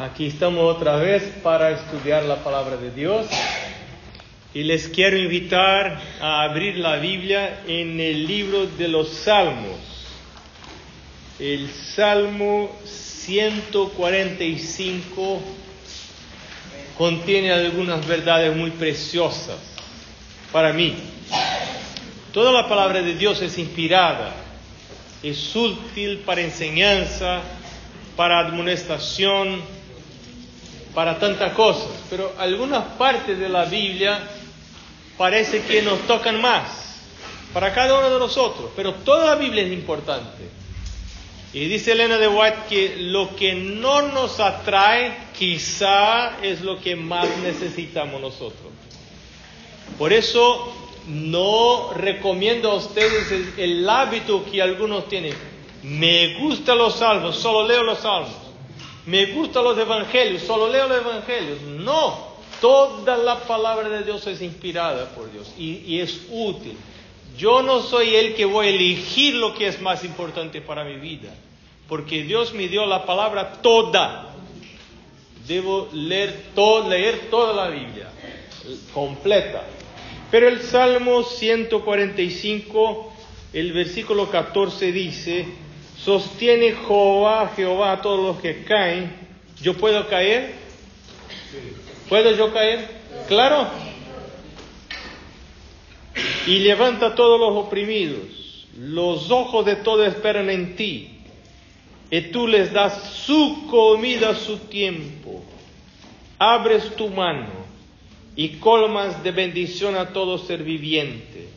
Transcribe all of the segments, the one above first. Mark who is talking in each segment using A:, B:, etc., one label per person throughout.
A: Aquí estamos otra vez para estudiar la palabra de Dios y les quiero invitar a abrir la Biblia en el libro de los Salmos. El Salmo 145 contiene algunas verdades muy preciosas para mí. Toda la palabra de Dios es inspirada, es útil para enseñanza, para amonestación, para tantas cosas, pero algunas partes de la Biblia parece que nos tocan más para cada uno de nosotros, pero toda la Biblia es importante. Y dice Elena de White que lo que no nos atrae quizá es lo que más necesitamos nosotros. Por eso no recomiendo a ustedes el, hábito que algunos tienen. Me gustan los salmos, solo leo los salmos. Me gustan los evangelios, solo leo los evangelios. No, toda la palabra de Dios es inspirada por Dios y, y es útil. Yo no soy el que voy a elegir lo que es más importante para mi vida, porque Dios me dio la palabra toda. Debo leer, todo, leer toda la Biblia, completa. Pero el Salmo 145, el versículo 14 dice, sostiene Jehová, Jehová a todos los que caen. ¿Yo puedo caer? ¿Puedo yo caer? Claro. Y levanta a todos los oprimidos. Los ojos de todos esperan en ti. Y tú les das su comida a su tiempo. Abres tu mano y colmas de bendición a todo ser viviente.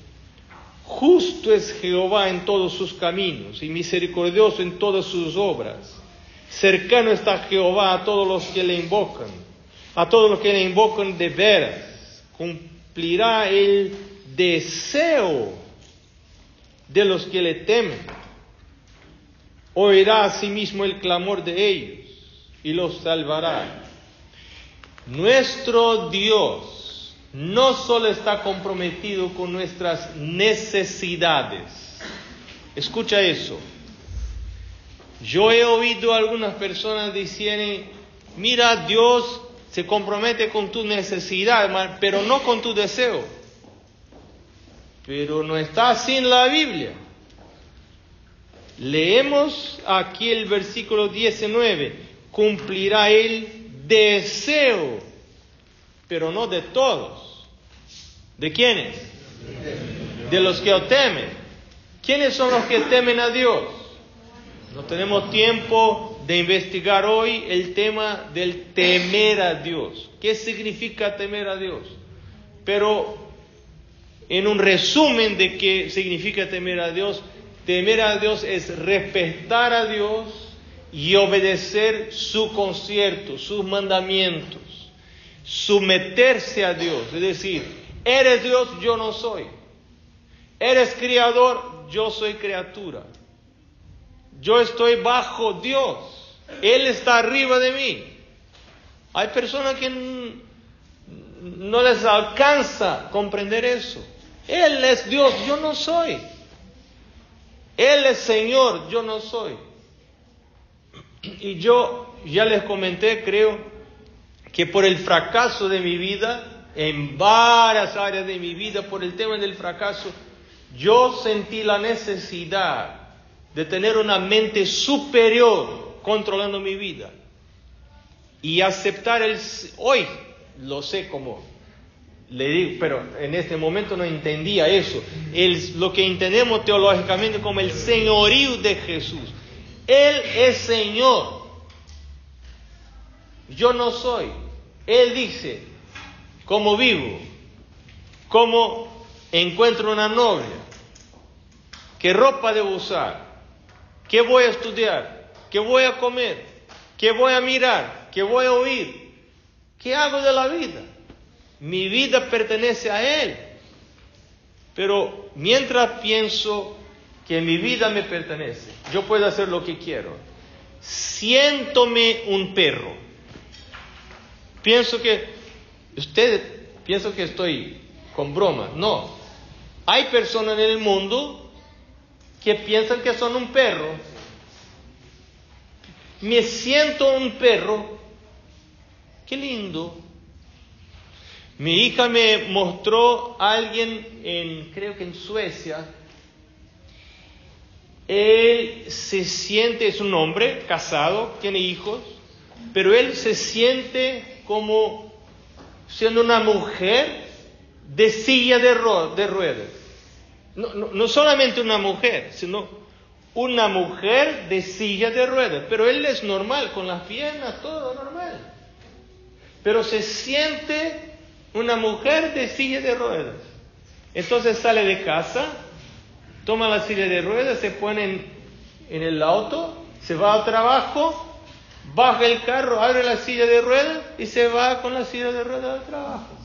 A: Justo es Jehová en todos sus caminos y misericordioso en todas sus obras. Cercano está Jehová a todos los que le invocan, a todos los que le invocan de veras. Cumplirá el deseo de los que le temen. Oirá asimismo el clamor de ellos y los salvará. Nuestro Dios no solo está comprometido con nuestras necesidades. Escucha eso. Yo he oído algunas personas diciendo, mira, Dios se compromete con tu necesidad, pero no con tu deseo. Pero no está en la Biblia. Leemos aquí el versículo 19, cumplirá Él deseo, pero no de todos. ¿De quiénes? De los que temen. ¿Quiénes son los que temen a Dios? No tenemos tiempo de investigar hoy el tema del temer a Dios. ¿Qué significa temer a Dios? Pero en un resumen de qué significa temer a Dios, temer a Dios es respetar a Dios, y obedecer su concierto, sus mandamientos, someterse a Dios, es decir, eres Dios, yo no soy. Eres criador, yo soy criatura. Yo estoy bajo Dios. Él está arriba de mí. Hay personas que no les alcanza comprender eso. Él es Dios, yo no soy. Él es Señor, yo no soy. Y yo ya les comenté, creo, que por el fracaso de mi vida, en varias áreas de mi vida, por el tema del fracaso, yo sentí la necesidad de tener una mente superior controlando mi vida. Y aceptar el... Hoy lo sé como le digo, pero en este momento no entendía eso. El, lo que entendemos teológicamente como el señorío de Jesús. Él es Señor. Yo no soy. Él dice, cómo vivo, cómo encuentro una novia, qué ropa debo usar, qué voy a estudiar, qué voy a comer, qué voy a mirar, qué voy a oír, qué hago de la vida. Mi vida pertenece a Él. Pero mientras pienso que mi vida me pertenece, yo puedo hacer lo que quiero. Siéntome un perro. Pienso que, usted pienso que estoy con broma. No. Hay personas en el mundo que piensan que son un perro. Me siento un perro qué lindo. Mi hija me mostró a alguien en, creo que en Suecia. Él se siente, es un hombre casado, tiene hijos, pero él se siente como siendo una mujer de silla de, ruedas. No, no, no, solamente una mujer, sino una mujer de silla de ruedas. Pero él es normal, con las piernas, todo normal. Pero se siente una mujer de silla de ruedas. Entonces sale de casa, toma la silla de ruedas, se pone en, en el auto, se va al trabajo, baja el carro, abre la silla de ruedas y se va con la silla de ruedas al trabajo.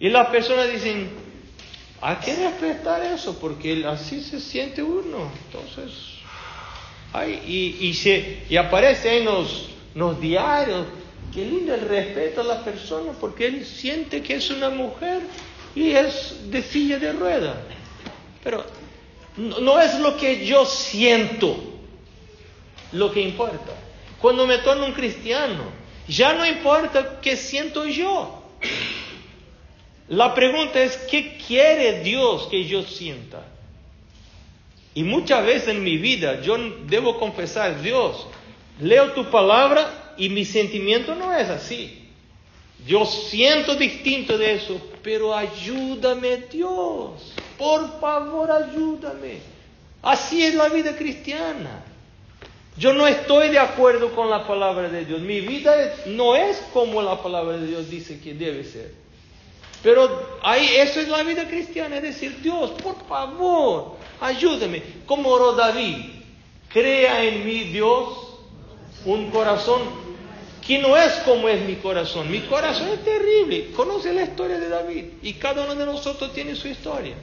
A: Y las personas dicen, hay que respetar eso, porque así se siente uno. Entonces, ay, y, y, se, y aparece en los, los diarios, qué lindo el respeto a la persona, porque él siente que es una mujer y es de silla de ruedas. Pero no, no es lo que yo siento lo que importa. Cuando me torno un cristiano, ya no importa qué siento yo. La pregunta es, ¿qué quiere Dios que yo sienta? Y muchas veces en mi vida yo debo confesar, Dios, leo tu palabra y mi sentimiento no es así. Yo siento distinto de eso, pero ayúdame Dios, por favor ayúdame. Así es la vida cristiana. Yo no estoy de acuerdo con la palabra de Dios. Mi vida no es como la palabra de Dios dice que debe ser. Pero ahí, eso es la vida cristiana, es decir, Dios, por favor, ayúdame. Como oró David, crea en mí, Dios, un corazón que no es como es mi corazón. Mi corazón es terrible. Conoce la historia de David y cada uno de nosotros tiene su historia.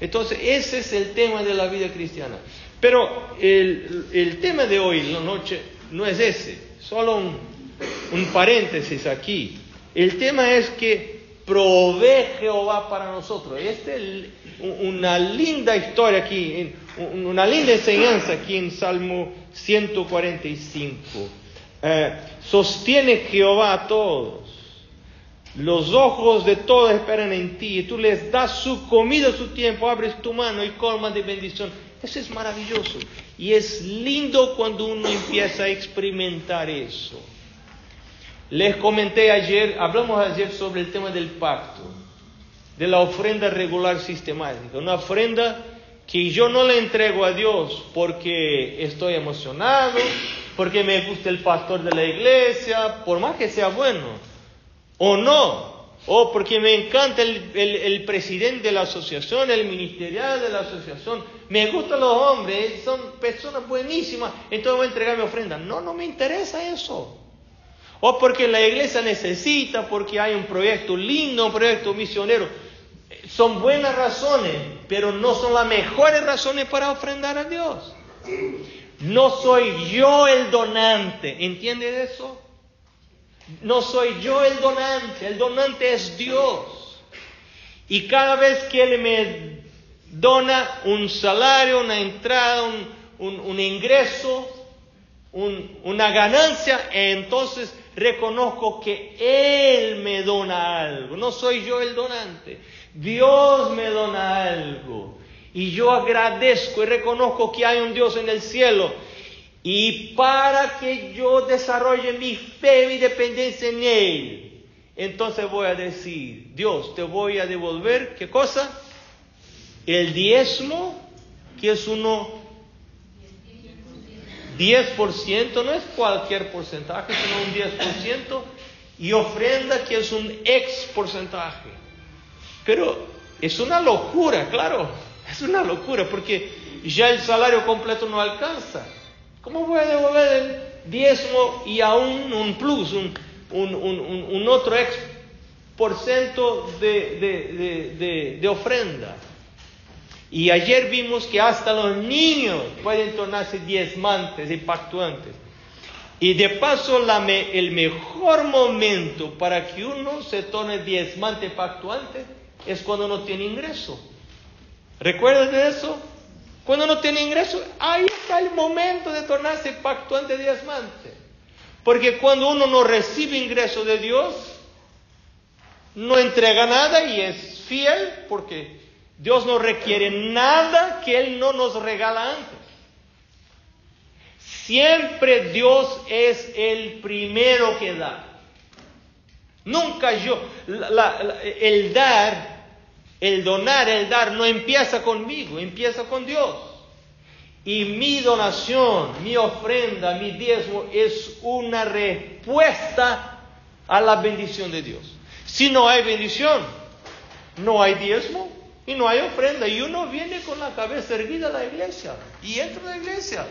A: Entonces, ese es el tema de la vida cristiana. Pero el, el tema de hoy, la noche, no es ese, solo un, un paréntesis aquí. El tema es que provee Jehová para nosotros. Esta es una linda historia aquí, una linda enseñanza aquí en Salmo 145. Eh, sostiene Jehová a todos. Los ojos de todos esperan en ti y tú les das su comida, su tiempo, abres tu mano y colmas de bendición. Eso es maravilloso. Y es lindo cuando uno empieza a experimentar eso. Les comenté ayer, hablamos ayer sobre el tema del pacto, de la ofrenda regular sistemática, una ofrenda que yo no le entrego a Dios porque estoy emocionado, porque me gusta el pastor de la iglesia, por más que sea bueno, o no, o porque me encanta el, el presidente de la asociación, el ministerial de la asociación, me gustan los hombres, son personas buenísimas, entonces voy a entregar mi ofrenda. No, no me interesa eso o porque la iglesia necesita, porque hay un proyecto lindo, un proyecto misionero. Son buenas razones, pero no son las mejores razones para ofrendar a Dios. No soy yo el donante, ¿entiendes eso? No soy yo el donante, el donante es Dios. Y cada vez que Él me dona un salario, una entrada, un, ingreso, una ganancia, entonces reconozco que Él me dona algo, no soy yo el donante, Dios me dona algo. Y yo agradezco y reconozco que hay un Dios en el cielo. Y para que yo desarrolle mi fe, mi dependencia en Él, entonces voy a decir, Dios, te voy a devolver, ¿qué cosa? El diezmo, que es uno 10% no es cualquier porcentaje, sino un 10%, y ofrenda que es un ex porcentaje. Pero es una locura, claro, es una locura, porque ya el salario completo no alcanza. ¿Cómo voy a devolver el diezmo y aún un plus, un, otro ex por ciento de, ofrenda? Y ayer vimos que hasta los niños pueden tornarse diezmantes y pactuantes. Y de paso, el mejor momento para que uno se torne diezmante pactuante es cuando no tiene ingreso. ¿Recuerdas de eso? Cuando no tiene ingreso, ahí está el momento de tornarse pactuante diezmante. Porque cuando uno no recibe ingreso de Dios, no entrega nada y es fiel porque Dios no requiere nada que Él no nos regala antes. Siempre Dios es el primero que da. Nunca yo. el dar, el donar, el dar no empieza conmigo, empieza con Dios. Y mi donación, mi ofrenda, mi diezmo es una respuesta a la bendición de Dios. Si no hay bendición, no hay diezmo y no hay ofrenda. Y uno viene con la cabeza erguida a la iglesia y entra a la iglesia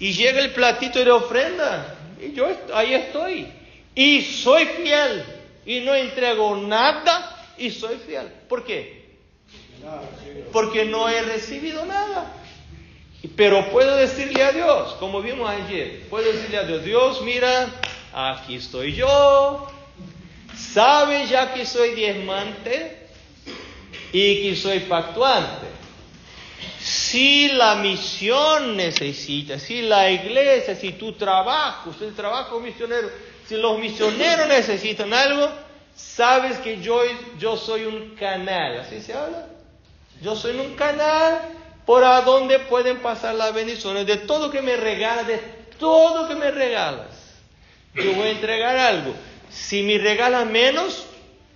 A: y llega el platito de ofrenda y yo ahí estoy y soy fiel y no entrego nada y soy fiel. ¿Por qué? Porque no he recibido nada. Pero puedo decirle a Dios, como vimos ayer, puedo decirle a Dios, Dios, mira, aquí estoy yo, sabe ya que soy diezmante, y que soy pactuante. Si la misión necesita, si la iglesia, si tu trabajo, si el trabajo misionero, si los misioneros necesitan algo, sabes que yo, yo soy un canal, ¿así se habla? Yo soy un canal por a donde pueden pasar las bendiciones de todo que me regalas, de todo que me regalas. Yo voy a entregar algo. Si me regalas menos,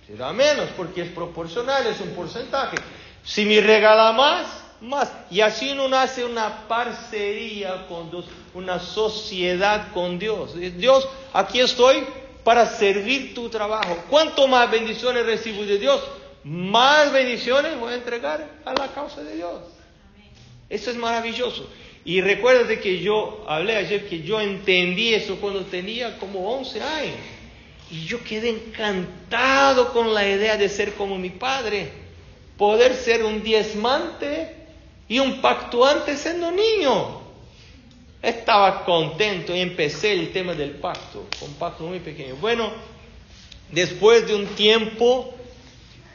A: será menos porque es proporcional, es un porcentaje. Si me regala más, más. Y así uno hace una parcería con Dios, una sociedad con Dios. Dios, aquí estoy para servir tu trabajo. Cuanto más bendiciones recibo de Dios, más bendiciones voy a entregar a la causa de Dios. Eso es maravilloso. Y recuérdate que yo hablé ayer que yo entendí eso cuando tenía como 11 años. Y yo quedé encantado con la idea de ser como mi padre, poder ser un diezmante y un pactuante siendo niño. Estaba contento y empecé el tema del pacto, con pacto muy pequeño. Bueno, después de un tiempo,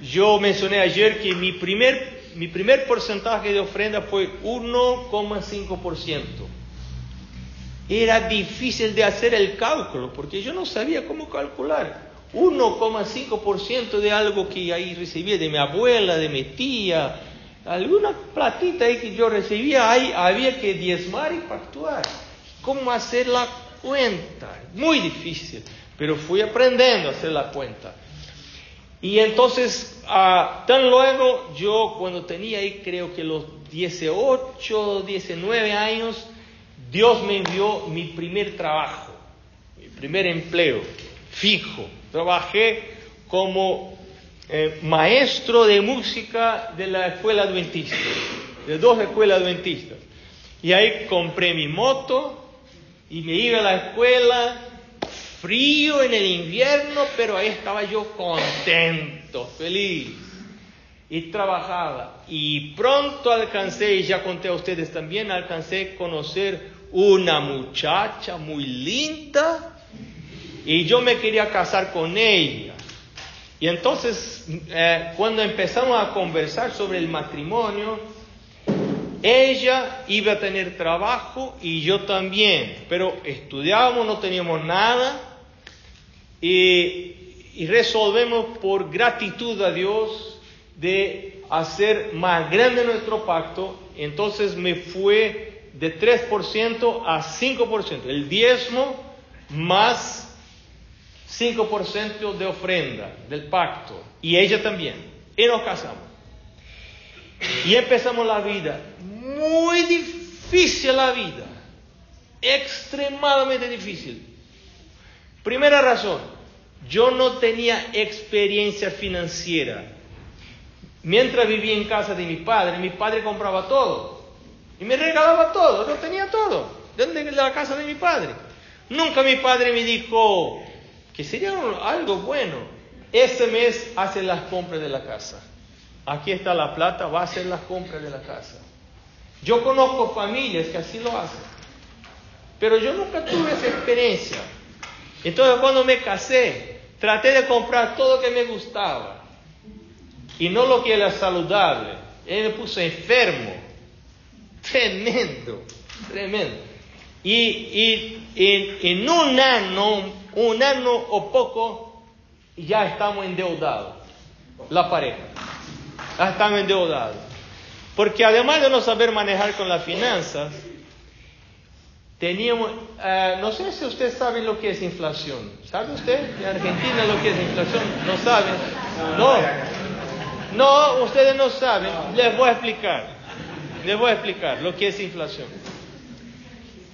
A: yo mencioné ayer que mi primer, mi primer porcentaje de ofrenda fue 1,5% era difícil de hacer el cálculo, porque yo no sabía cómo calcular. 1,5% de algo que ahí recibía de mi abuela, de mi tía, alguna platita ahí que yo recibía, ahí había que diezmar y pactuar. ¿Cómo hacer la cuenta? Muy difícil, pero fui aprendiendo a hacer la cuenta. Y entonces, ah, tan luego, yo cuando tenía ahí creo que los 18, 19 años, Dios me envió mi primer trabajo, mi primer empleo fijo. Trabajé como eh, maestro de música de la escuela adventista, de dos escuelas adventistas. Y ahí compré mi moto y me iba a la escuela, frío en el invierno, pero ahí estaba yo contento, feliz. Y trabajaba. Y pronto alcancé, y ya conté a ustedes también, alcancé a conocer una muchacha muy linda y yo me quería casar con ella. Y entonces, eh, cuando empezamos a conversar sobre el matrimonio, ella iba a tener trabajo y yo también, pero estudiábamos, no teníamos nada y, resolvemos por gratitud a Dios de hacer más grande nuestro pacto. Entonces me fue de 3% a 5%, el diezmo más 5% de ofrenda del pacto, y ella también, y nos casamos. Y empezamos la vida, muy difícil la vida, extremadamente difícil. Primera razón, yo no tenía experiencia financiera. Mientras vivía en casa de mi padre, mi padre compraba todo. Y me regalaba todo, yo tenía todo. ¿De la casa de mi padre. Nunca mi padre me dijo que sería algo bueno. Ese mes hace las compras de la casa. Aquí está la plata, va a hacer las compras de la casa. Yo conozco familias que así lo hacen. Pero yo nunca tuve esa experiencia. Entonces cuando me casé, traté de comprar todo lo que me gustaba. Y no lo que era saludable. Él me puso enfermo. Tremendo, tremendo. y, en, un año, un año o poco, ya estamos endeudados, la pareja. Ya estamos endeudados. Porque además de no saber manejar con las finanzas, teníamos, eh, no sé si ustedes saben lo que es inflación. ¿Sabe usted en Argentina lo que es inflación? ¿No saben? No. No, ustedes no saben. Les voy a explicar. Les voy a explicar lo que es inflación.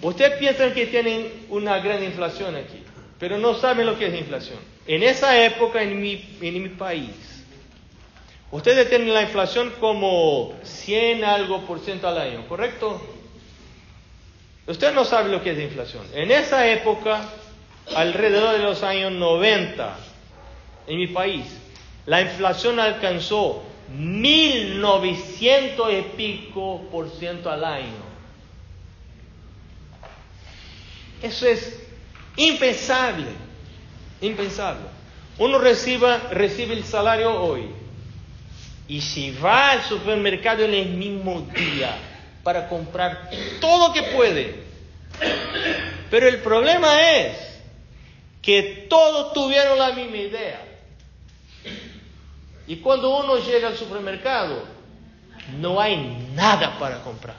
A: Ustedes piensan que tienen una gran inflación aquí, pero no saben lo que es inflación. En esa época, en mi, en mi país, ustedes tienen la inflación como 100 algo por ciento al año, ¿correcto? Usted no sabe lo que es inflación. En esa época, alrededor de los años 90, en mi país, la inflación alcanzó 1900 y pico por ciento al año. Eso es impensable, impensable. Uno reciba, recibe el salario hoy y si va al supermercado en el mismo día para comprar todo que puede. Pero el problema es que todos tuvieron la misma idea. Y cuando uno llega al supermercado, no hay nada para comprar.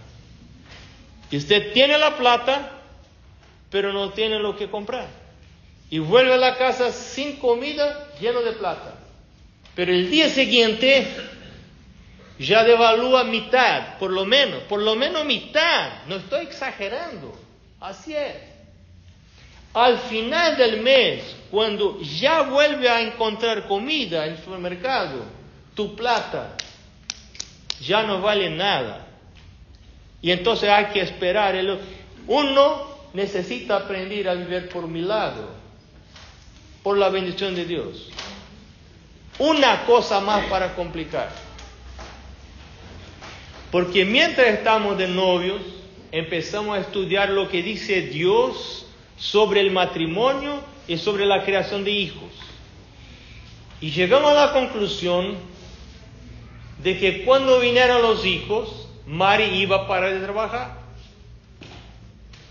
A: Y usted tiene la plata, pero no tiene lo que comprar. Y vuelve a la casa sin comida, lleno de plata. Pero el día siguiente ya devalúa mitad, por lo menos, por lo menos mitad. No estoy exagerando. Así es. Al final del mes, cuando ya vuelve a encontrar comida en el supermercado, tu plata ya no vale nada. Y entonces hay que esperar. Uno necesita aprender a vivir por milagro, por la bendición de Dios. Una cosa más para complicar. Porque mientras estamos de novios, empezamos a estudiar lo que dice Dios sobre el matrimonio y sobre la creación de hijos. Y llegamos a la conclusión de que cuando vinieron los hijos, Mari iba a parar de trabajar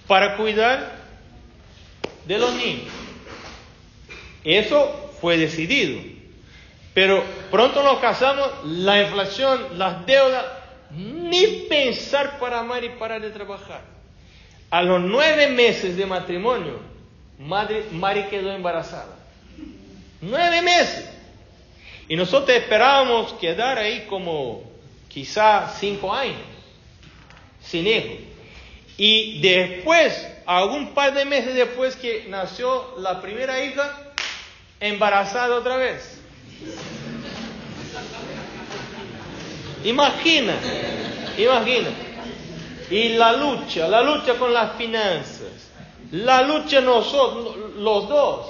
A: para cuidar de los niños. Eso fue decidido. Pero pronto nos casamos, la inflación, las deudas, ni pensar para amar parar de trabajar. A los nueve meses de matrimonio, madre, Mari quedó embarazada. Nueve meses. Y nosotros esperábamos quedar ahí como quizá cinco años, sin hijos. Y después, algún par de meses después que nació la primera hija, embarazada otra vez. Imagina, imagina. Y la lucha, la lucha con las finanzas, la lucha nosotros, los dos.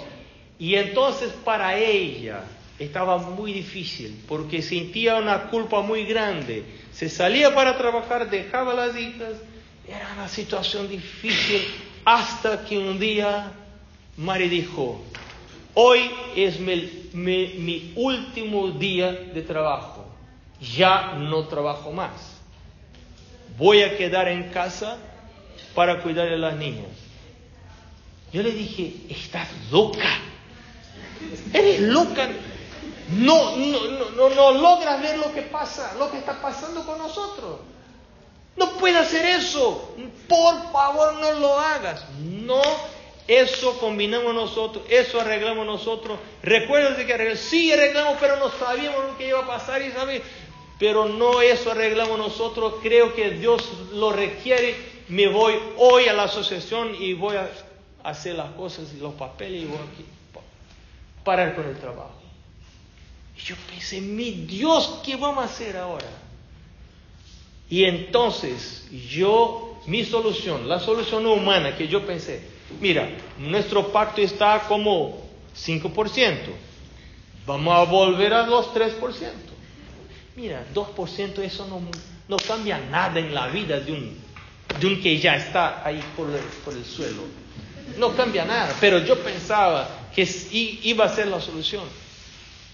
A: Y entonces para ella estaba muy difícil porque sentía una culpa muy grande. Se salía para trabajar, dejaba las hijas era una situación difícil hasta que un día Mari dijo, hoy es mi, último día de trabajo, ya no trabajo más. Voy a quedar en casa para cuidar de las niñas. Yo le dije, estás loca, eres loca, no, no, no, no logras ver lo que pasa, lo que está pasando con nosotros. No puede hacer eso. Por favor, no lo hagas. No, eso combinamos nosotros, eso arreglamos nosotros. Recuerden que sí arreglamos, pero no sabíamos lo que iba a pasar y. Pero no eso arreglamos nosotros. Creo que Dios lo requiere. Me voy hoy a la asociación y voy a hacer las cosas y los papeles y voy a parar con el trabajo. Y yo pensé, mi Dios, ¿qué vamos a hacer ahora? Y entonces yo, mi solución, la solución humana que yo pensé, mira, nuestro pacto está como 5%, vamos a volver a los 3%. Mira, 2% eso no, no cambia nada en la vida de un, de un que ya está ahí por el, por el suelo. No cambia nada, pero yo pensaba que iba a ser la solución.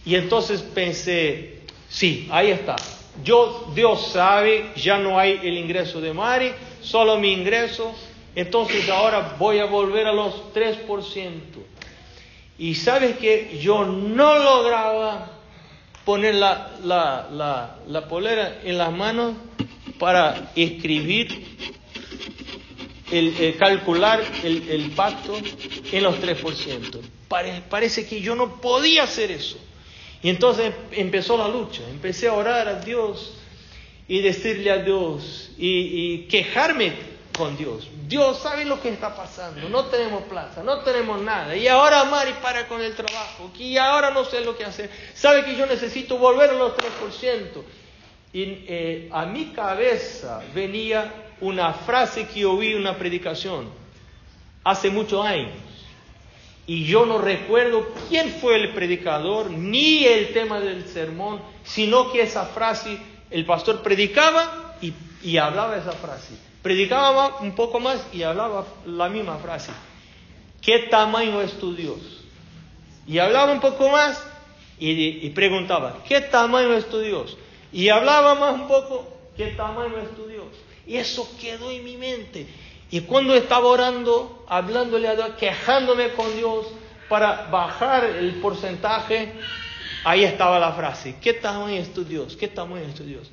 A: Y entonces pensé, sí, ahí está, yo, Dios sabe, ya no hay el ingreso de Mari, solo mi ingreso, entonces ahora voy a volver a los 3%. Y sabes que yo no lograba poner la, la, la, polera en las manos para escribir, el, calcular el, el, pacto en los 3%. parece que yo no podía hacer eso. Y entonces empezó la lucha, empecé a orar a Dios y decirle a Dios y, quejarme con Dios. Dios sabe lo que está pasando, no tenemos plata, no tenemos nada. Y ahora Mari para con el trabajo, y ahora no sé lo que hacer. Sabe que yo necesito volver a los 3%. Y eh, a mi cabeza venía una frase que oí una predicación hace muchos años. Y yo no recuerdo quién fue el predicador, ni el tema del sermón, sino que esa frase, el pastor predicaba y, hablaba esa frase. Predicaba un poco más y hablaba la misma frase. ¿Qué tamaño es tu Dios? Y hablaba un poco más y, preguntaba, ¿qué tamaño es tu Dios? Y hablaba más un poco, ¿qué tamaño es tu Dios? Y eso quedó en mi mente. Y cuando estaba orando, hablándole a Dios, quejándome con Dios para bajar el porcentaje, ahí estaba la frase, ¿qué tamaño es tu Dios? ¿Qué tamaño es tu Dios?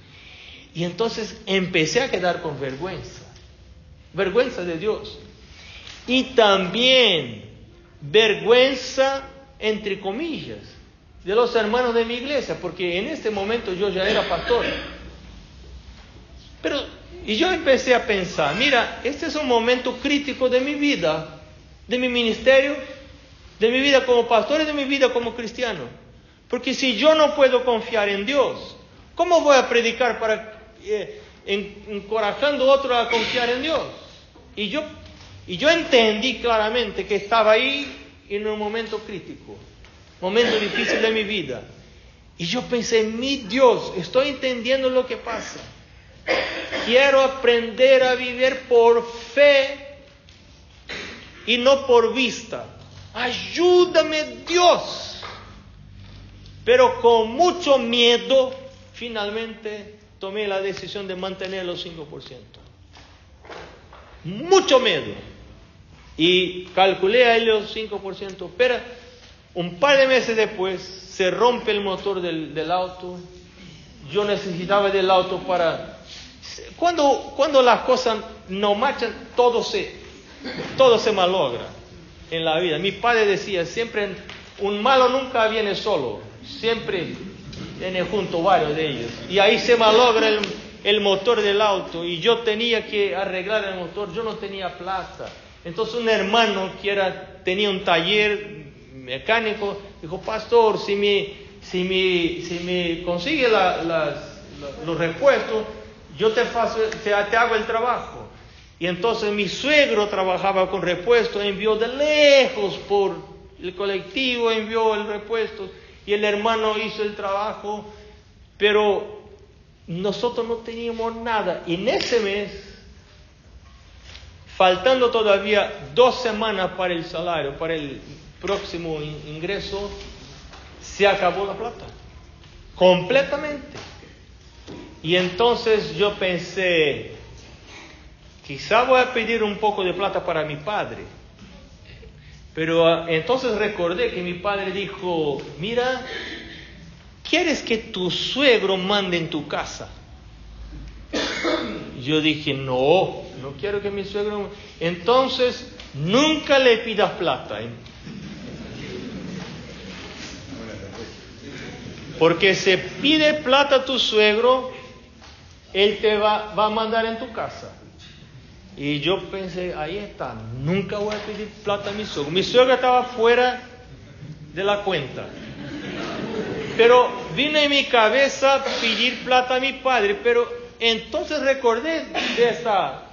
A: Y entonces empecé a quedar con vergüenza, vergüenza de Dios. Y también vergüenza, entre comillas, de los hermanos de mi iglesia, porque en este momento yo ya era pastor. Pero y yo empecé a pensar, mira, este es un momento crítico de mi vida, de mi ministerio, de mi vida como pastor y de mi vida como cristiano. Porque si yo no puedo confiar en Dios, ¿cómo voy a predicar para eh, encorajando a otros a confiar en Dios? Y yo, y yo entendí claramente que estaba ahí en un momento crítico, momento difícil de mi vida. Y yo pensé, mi Dios, estoy entendiendo lo que pasa. Quiero aprender a vivir por fe y no por vista. Ayúdame Dios. Pero con mucho miedo, finalmente tomé la decisión de mantener los 5%. Mucho miedo. Y calculé ahí los 5%. Pero un par de meses después se rompe el motor del, del auto. Yo necesitaba del auto para cuando, cuando las cosas no marchan, todo se, todo se malogra en la vida. Mi padre decía, siempre un malo nunca viene solo, siempre viene junto varios de ellos. Y ahí se malogra el, el motor del auto y yo tenía que arreglar el motor, yo no tenía plata. Entonces un hermano que era, tenía un taller mecánico dijo, pastor, si me, si me, si me consigue los repuestos, yo te, te, hago el trabajo. Y entonces mi suegro trabajaba con repuestos, envió de lejos por el colectivo, envió el repuesto y el hermano hizo el trabajo, pero nosotros no teníamos nada. Y en ese mes, faltando todavía dos semanas para el salario, para el próximo ingreso, se acabó la plata. Completamente. Y entonces yo pensé, quizá voy a pedir un poco de plata para mi padre. Pero ah, entonces recordé que mi padre dijo, mira, ¿quieres que tu suegro mande en tu casa? Yo dije, no, no quiero que mi suegro... Entonces, nunca le pidas plata. ¿eh? Porque se pide plata a tu suegro, él te va, va a mandar en tu casa. Y yo pensé, ahí está, nunca voy a pedir plata a mi suegro. Mi suegro estaba fuera de la cuenta. Pero vino en mi cabeza pedir plata a mi padre, pero entonces recordé de esta,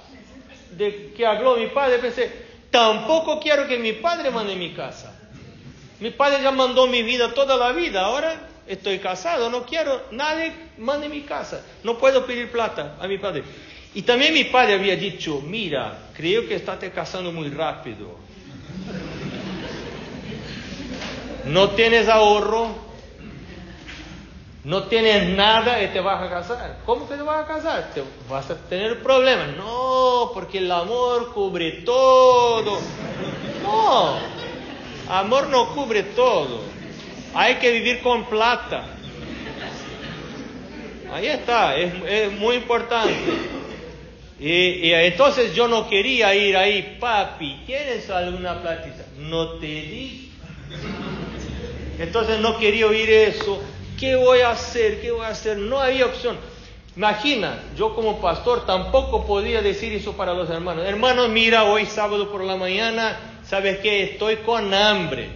A: de que habló mi padre, pensé, tampoco quiero que mi padre mande mi casa. Mi padre ya mandó mi vida toda la vida, ahora estoy casado, no quiero, nadie mande mi casa, no puedo pedir plata a mi padre. Y también mi padre había dicho, mira, creo que estás casando muy rápido. No tienes ahorro, no tienes nada y te vas a casar. ¿Cómo que te vas a casar? Te vas a tener problemas. No, porque el amor cubre todo. No, amor no cubre todo. Hay que vivir con plata. Ahí está, es, muy importante. Y, entonces yo no quería ir ahí, papi, ¿quieres alguna platita? No te di. Entonces no quería oír eso. ¿Qué voy a hacer? ¿Qué voy a hacer? No había opción. Imagina, yo como pastor tampoco podía decir eso para los hermanos. Hermanos, mira, hoy sábado por la mañana, ¿sabes qué? Estoy con hambre.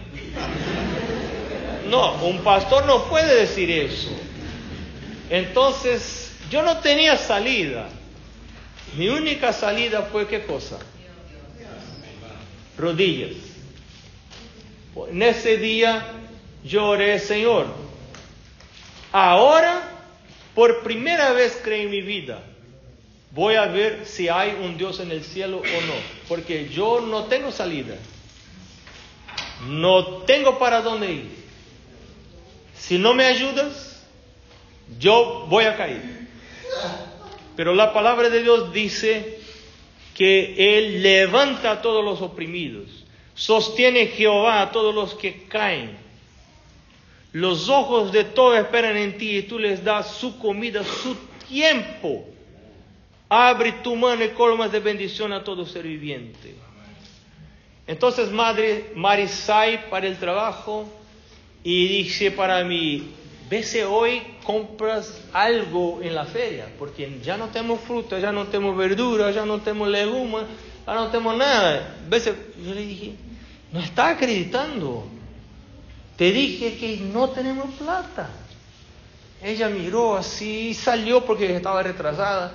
A: No, un pastor no puede decir eso. Entonces, yo no tenía salida. Mi única salida fue qué cosa? Rodillas. En ese día lloré, Señor, ahora por primera vez creí en mi vida. Voy a ver si hay un Dios en el cielo o no, porque yo no tengo salida. No tengo para dónde ir. Si no me ayudas, yo voy a caer. Pero la palabra de Dios dice que Él levanta a todos los oprimidos, sostiene Jehová a todos los que caen. Los ojos de todos esperan en ti y tú les das su comida, su tiempo. Abre tu mano y colmas de bendición a todo ser viviente. Entonces, madre Marisai para el trabajo y dice para mí, vese hoy compras algo en la feria, porque ya no tenemos fruta, ya no tenemos verdura, ya no tenemos legumas, ya no tenemos nada. Vese, yo le dije, no está acreditando. Te dije que no tenemos plata. Ella miró así, salió porque estaba retrasada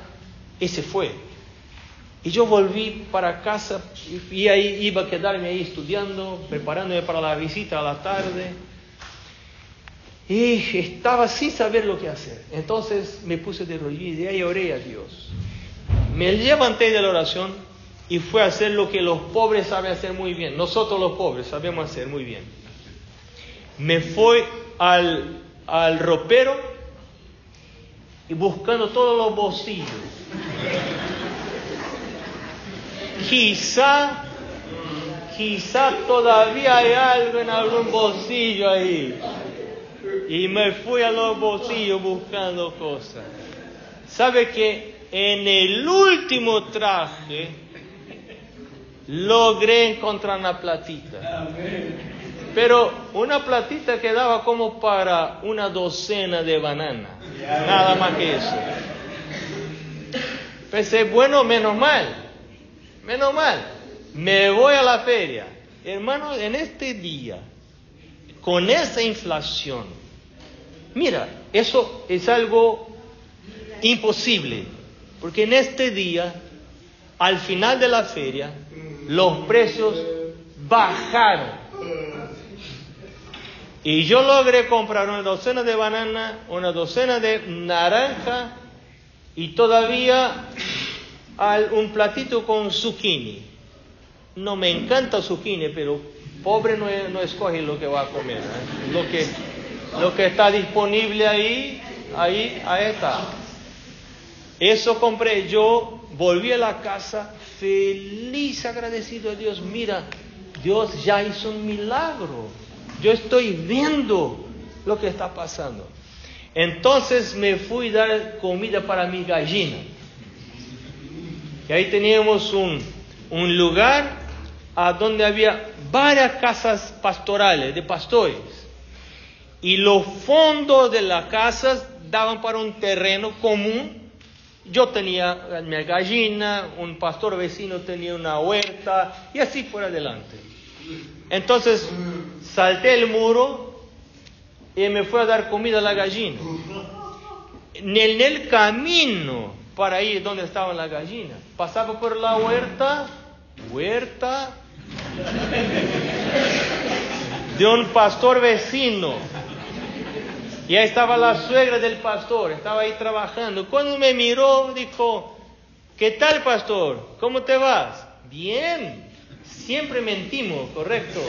A: y se fue. Y yo volví para casa y ahí iba a quedarme ahí estudiando, preparándome para la visita a la tarde. Y estaba sin saber lo que hacer. Entonces me puse de rodillas y ahí oré a Dios. Me levanté de la oración y fue a hacer lo que los pobres saben hacer muy bien. Nosotros los pobres sabemos hacer muy bien. Me fui al, al ropero y buscando todos los bolsillos. Quizá, quizá todavía hay algo en algún bolsillo ahí y me fui a los bolsillos buscando cosas. ¿Sabe que en el último traje logré encontrar una platita? Pero una platita que daba como para una docena de bananas. Nada más que eso. Pensé, bueno, menos mal. Menos mal. Me voy a la feria. Hermano, en este día, con esa inflación, Mira, eso es algo imposible, porque en este día, al final de la feria, los precios bajaron. Y yo logré comprar una docena de banana, una docena de naranja y todavía un platito con zucchini. No me encanta zucchini, pero pobre no, escoge lo que va a comer. ¿eh? Lo que lo que está disponible ahí, ahí, ahí está. Eso compré. Yo volví a la casa feliz, agradecido a Dios. Mira, Dios ya hizo un milagro. Yo estoy viendo lo que está pasando. Entonces me fui a dar comida para mi gallina. Y ahí teníamos un, un lugar a donde había varias casas pastorales, de pastores y los fondos de las casas daban para un terreno común. Yo tenía mi gallina, un pastor vecino tenía una huerta y así por adelante. Entonces salté el muro y me fui a dar comida a la gallina. En el camino para ir donde estaba la gallina, pasaba por la huerta, huerta de un pastor vecino y ahí estaba la suegra del pastor, estaba ahí trabajando. Cuando me miró, dijo, ¿qué tal pastor? ¿Cómo te vas? Bien. Siempre mentimos, correcto.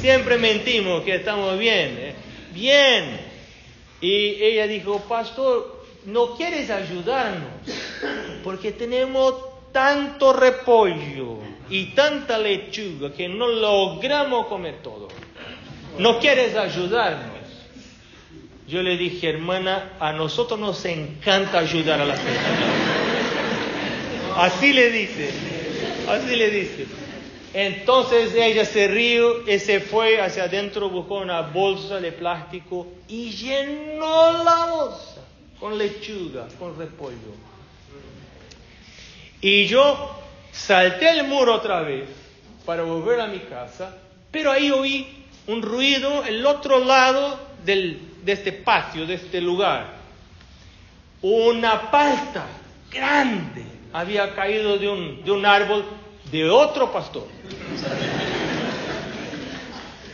A: Siempre mentimos que estamos bien. ¿eh? Bien. Y ella dijo, pastor, ¿no quieres ayudarnos? Porque tenemos tanto repollo y tanta lechuga que no logramos comer todo. ¿No quieres ayudarnos? Yo le dije, hermana, a nosotros nos encanta ayudar a las personas. Así le dice, así le dice. Entonces ella se rió y se fue hacia adentro, buscó una bolsa de plástico y llenó la bolsa con lechuga, con repollo. Y yo salté el muro otra vez para volver a mi casa, pero ahí oí un ruido el otro lado del, de este patio, de este lugar. Una palta grande había caído de un, de un árbol de otro pastor.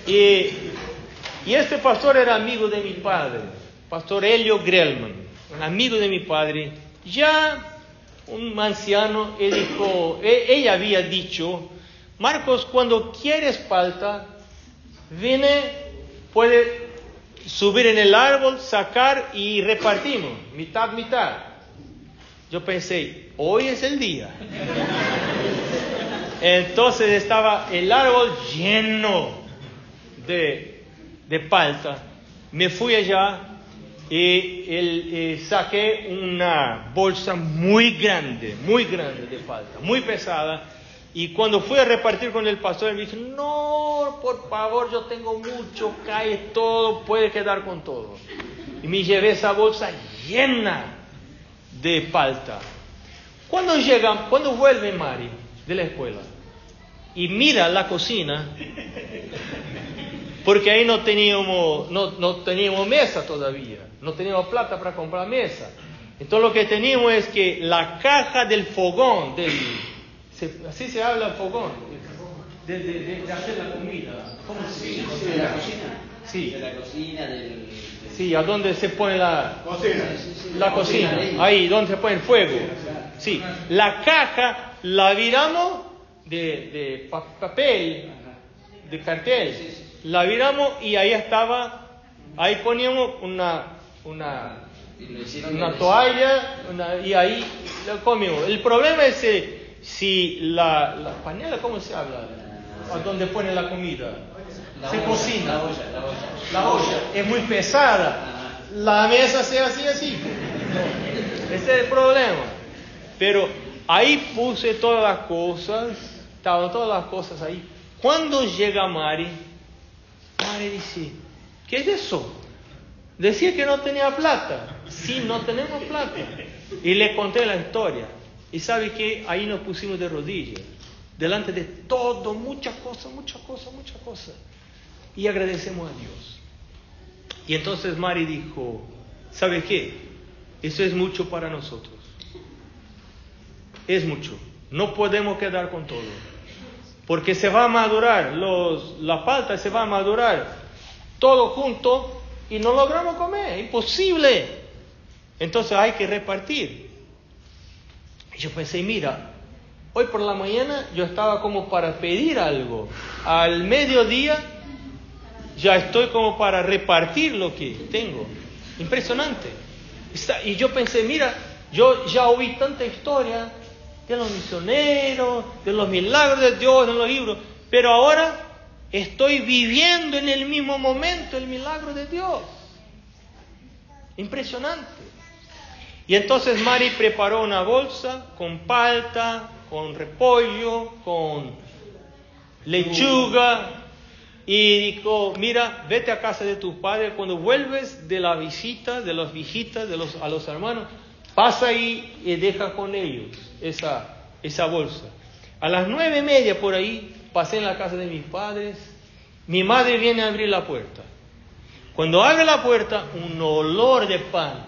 A: Y, y este pastor era amigo de mi padre, pastor Helio Grelman, un amigo de mi padre, ya un anciano, dijo, e, ella había dicho, Marcos, cuando quieres palta, viene, puede subir en el árbol, sacar y repartimos, mitad, mitad. Yo pensé, hoy es el día. Entonces estaba el árbol lleno de, de palta. Me fui allá y el, saqué una bolsa muy grande, muy grande de palta, muy pesada. Y cuando fui a repartir con el pastor, me dijo, no, por favor, yo tengo mucho, cae todo, puede quedar con todo. Y me llevé esa bolsa llena de palta. Cuando llega, cuando vuelve Mari de la escuela, y mira la cocina, porque ahí no teníamos, no, no teníamos mesa todavía, no teníamos plata para comprar mesa. Entonces lo que teníamos es que la caja del fogón, del, así se habla el fogón, de, de, hacer la comida. ¿Cómo se dice?
B: ¿De la cocina?
A: Sí.
B: De la cocina, del...
A: Sí, a dónde se pone la
C: Cocina.
A: La cocina, ahí, donde se pone el fuego. Sí, la caja la viramos de, de pa- papel, de cartel, la viramos y ahí estaba, ahí poníamos una, una, una toalla una- y ahí lo comimos. El problema es eh, si la, la panela, ¿cómo se habla? ¿A dónde pone la comida?
B: La
A: se
B: olla,
A: cocina.
B: La olla, la olla.
A: La olla es muy pesada. La mesa se hace así. Ese es el problema. Pero ahí puse todas las cosas, estaban todas las cosas ahí. Cuando llega Mari, Mari dice, ¿qué es eso? Decía que no tenía plata. Sí, no tenemos plata. Y le conté la historia. Y sabe que ahí nos pusimos de rodillas, delante de todo, muchas cosas, muchas cosas, muchas cosas. Y agradecemos a Dios. Y entonces Mari dijo, ¿sabe qué? Eso es mucho para nosotros. Es mucho. No podemos quedar con todo. Porque se va a madurar, los, la falta se va a madurar todo junto y no logramos comer. Imposible. Entonces hay que repartir. Y yo pensé, mira, hoy por la mañana yo estaba como para pedir algo. Al mediodía ya estoy como para repartir lo que tengo. Impresionante. Y yo pensé, mira, yo ya oí tanta historia de los misioneros, de los milagros de Dios en los libros, pero ahora estoy viviendo en el mismo momento el milagro de Dios. Impresionante. Y entonces Mari preparó una bolsa con palta, con repollo, con lechuga, y dijo, mira, vete a casa de tu padre, cuando vuelves de la visita, de las visitas de los, a los hermanos, pasa ahí y deja con ellos esa, bolsa. A las nueve y media por ahí, pasé en la casa de mis padres, mi madre viene a abrir la puerta. Cuando abre la puerta, un olor de pan.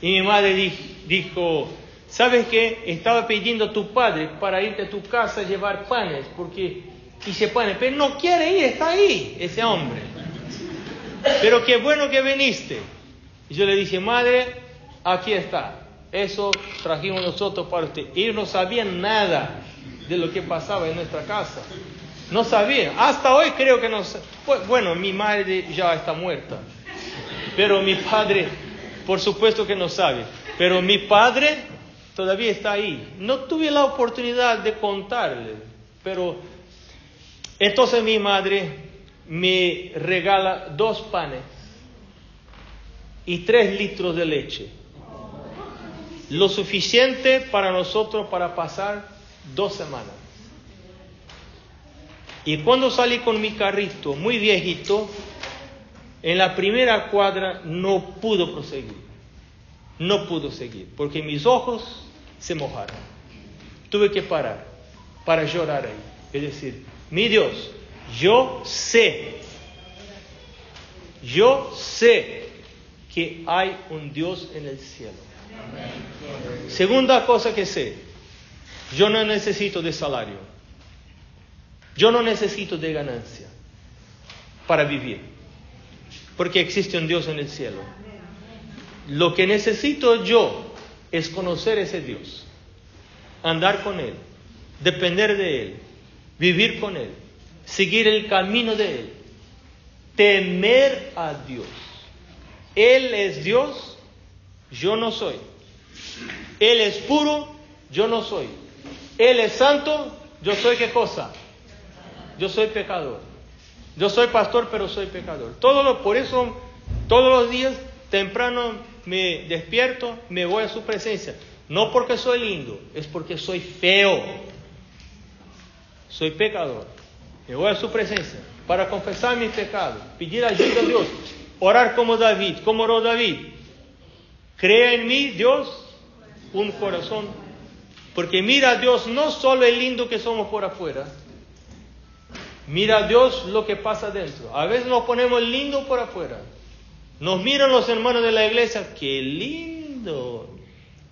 A: Y mi madre di- dijo, ¿sabes qué? Estaba pidiendo a tu padre para irte a tu casa a llevar panes, porque hice panes, pero no quiere ir, está ahí ese hombre. Pero qué bueno que viniste. Y yo le dije, madre, aquí está. Eso trajimos nosotros para usted. Ellos no sabían nada de lo que pasaba en nuestra casa. No sabían. Hasta hoy creo que no Bueno, mi madre ya está muerta. pero mi padre, por supuesto que no sabe, pero mi padre todavía está ahí. No tuve la oportunidad de contarle, pero entonces mi madre me regala dos panes y tres litros de leche. Lo suficiente para nosotros para pasar dos semanas. Y cuando salí con mi carrito muy viejito, en la primera cuadra no pudo proseguir. No pudo seguir, porque mis ojos se mojaron. Tuve que parar para llorar ahí. Es decir, mi Dios, yo sé, yo sé que hay un Dios en el cielo. Segunda cosa que sé, yo no necesito de salario. Yo no necesito de ganancia para vivir, porque existe un Dios en el cielo. Lo que necesito yo es conocer ese Dios, andar con Él, depender de Él, vivir con Él, seguir el camino de Él, temer a Dios. Él es Dios, yo no soy. Él es puro, yo no soy. Él es santo, yo soy qué cosa? Yo soy pecador. Yo soy pastor, pero soy pecador. Por eso todos los días temprano me despierto, me voy a su presencia. No porque soy lindo, es porque soy feo. Soy pecador. Me voy a su presencia para confesar mis pecados, pedir ayuda a Dios, orar como David, como oró David. Crea en mí, Dios, un corazón. Porque mira, Dios, no solo el lindo que somos por afuera, mira, Dios, lo que pasa dentro. A veces nos ponemos lindo por afuera. Nos miran los hermanos de la iglesia, qué lindo.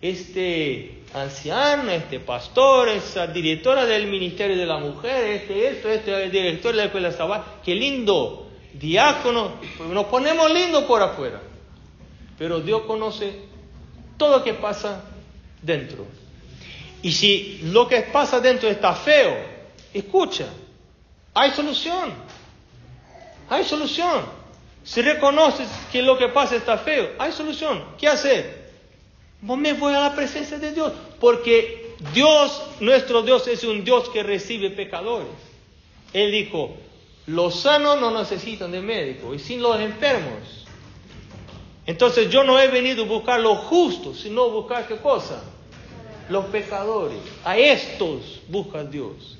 A: Este anciano, este pastor, esa directora del Ministerio de la Mujer, este esto, este director de la escuela sabal, qué lindo. Diácono, nos ponemos lindo por afuera. Pero Dios conoce todo lo que pasa dentro. Y si lo que pasa dentro está feo, escucha, hay solución. Hay solución. Si reconoces que lo que pasa está feo, hay solución. ¿Qué hacer? Me voy a la presencia de Dios. Porque Dios, nuestro Dios, es un Dios que recibe pecadores. Él dijo, los sanos no necesitan de médico, y sin los enfermos. Entonces yo no he venido a buscar los justos, sino buscar qué cosa? Los pecadores. A estos busca Dios.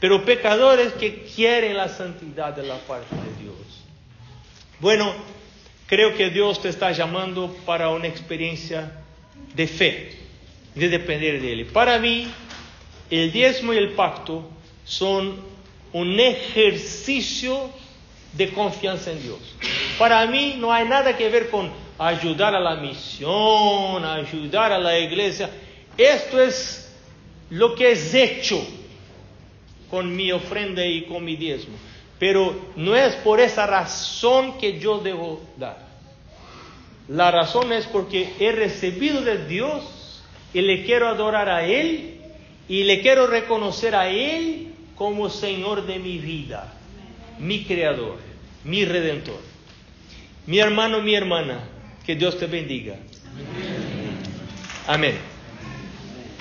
A: Pero pecadores que quieren la santidad de la parte de Dios. Bueno, creo que Dios te está llamando para una experiencia de fe, de depender de Él. Para mí, el diezmo y el pacto son un ejercicio de confianza en Dios. Para mí no hay nada que ver con ayudar a la misión, ayudar a la iglesia. Esto es lo que es hecho con mi ofrenda y con mi diezmo. Pero no es por esa razón que yo debo dar. La razón es porque he recibido de Dios y le quiero adorar a Él y le quiero reconocer a Él como Señor de mi vida, mi Creador, mi Redentor. Mi hermano, mi hermana, que Dios te bendiga. Amén.